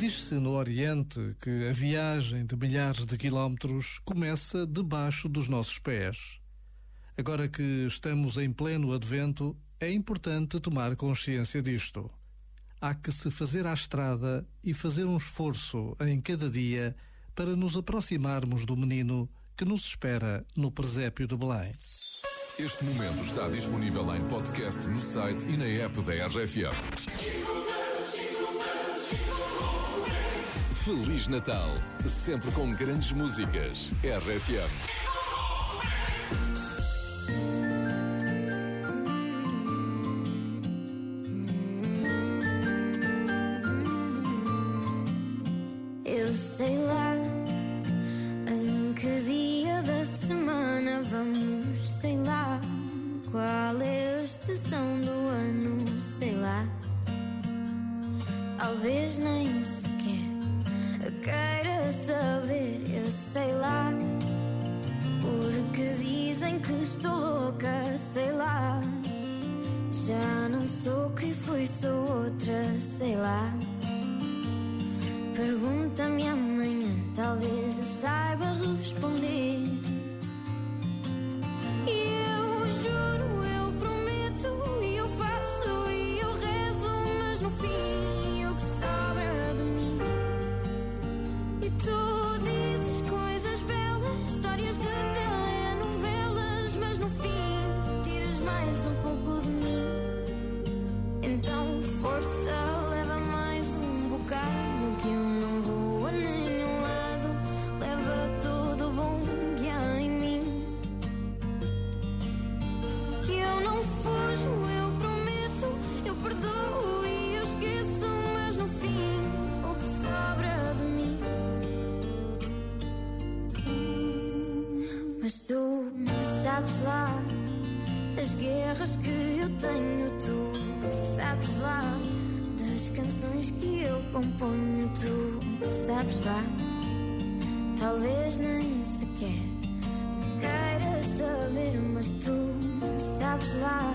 Diz-se no Oriente que a viagem de milhares de quilómetros começa debaixo dos nossos pés. Agora que estamos em pleno advento, é importante tomar consciência disto. Há que se fazer à estrada e fazer um esforço em cada dia para nos aproximarmos do menino que nos espera no presépio de Belém. Este momento está disponível em podcast no site e na app da RFM. Feliz Natal, sempre com grandes músicas. RFM. Sou quem fui, sou outra, sei lá. Pergunta-me amanhã, talvez eu saiba responder. Sabes lá das guerras que eu tenho, tu sabes lá das canções que eu componho, tu sabes lá. Talvez nem sequer queiras saber, mas tu sabes lá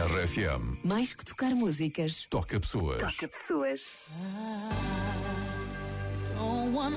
RFM. Mais que tocar músicas. Toca pessoas. Toca pessoas. Don't want